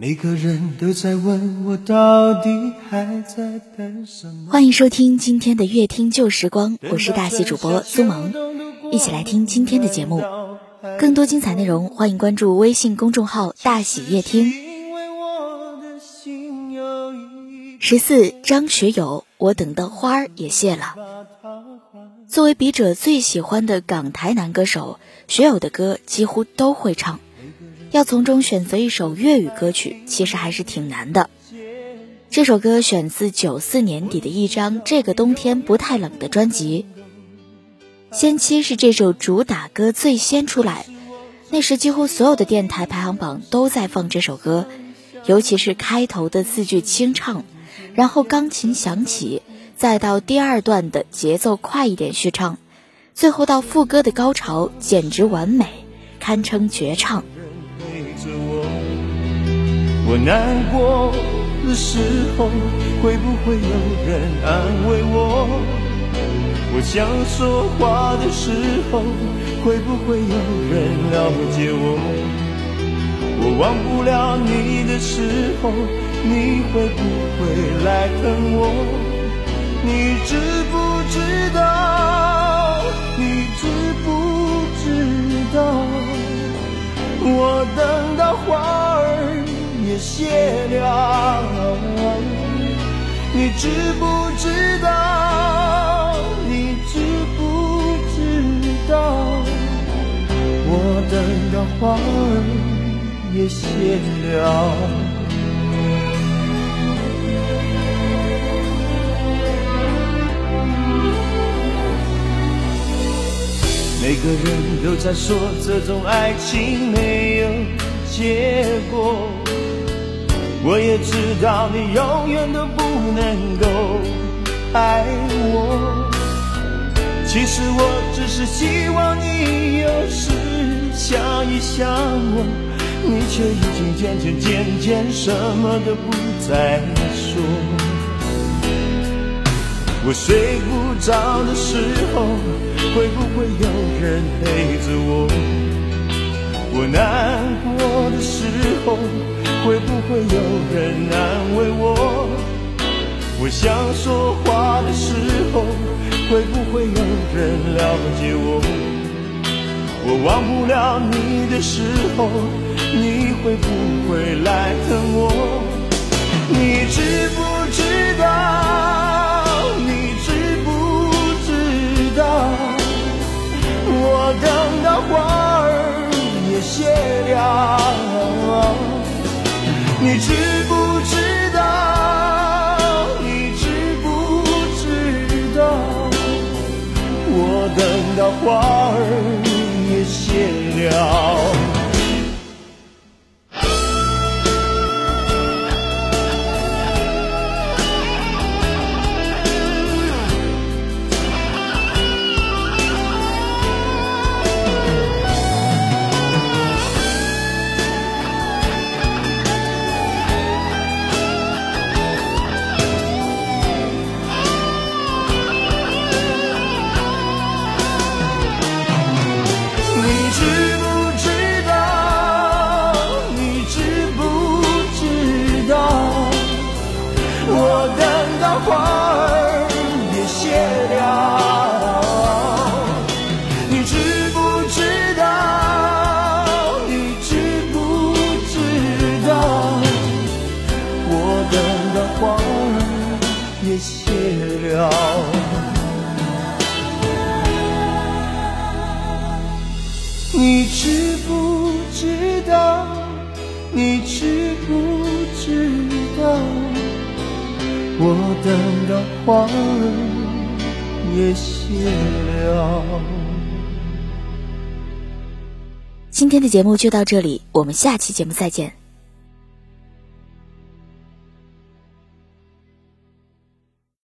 每个人都在问我到底还在等什么。欢迎收听今天的乐听旧时光，我是大喜主播苏萌，一起来听今天的节目。更多精彩内容，欢迎关注微信公众号“大喜夜听”。十四，张学友，我等的花儿也谢了。作为笔者最喜欢的港台男歌手，学友的歌几乎都会唱。要从中选择一首粤语歌曲，其实还是挺难的。这首歌选自九四年底的一张《这个冬天不太冷》的专辑。先期是这首主打歌最先出来，那时几乎所有的电台排行榜都在放这首歌，尤其是开头的四句清唱，然后钢琴响起，再到第二段的节奏快一点续唱，最后到副歌的高潮，简直完美，堪称绝唱。我难过的时候，会不会有人安慰我？我想说话的时候，会不会有人了解我？我忘不了你的时候，你会不会来疼我？你知不知道？你知谢了，你知不知道？你知不知道？我等到花儿也谢了。每个人都在说这种爱情没有结果。我也知道你永远都不能够爱我，其实我只是希望你有时想一想我，你却已经渐渐渐渐什么都不再说。我睡不着的时候，会不会有人陪着我？我想说话的时候，会不会有人了解我？我忘不了你的时候，你会不会来疼我？你知不知道？你知不知道？我等到花儿也谢了。你知不知道花儿我等到花儿也谢了。今天的节目就到这里，我们下期节目再见。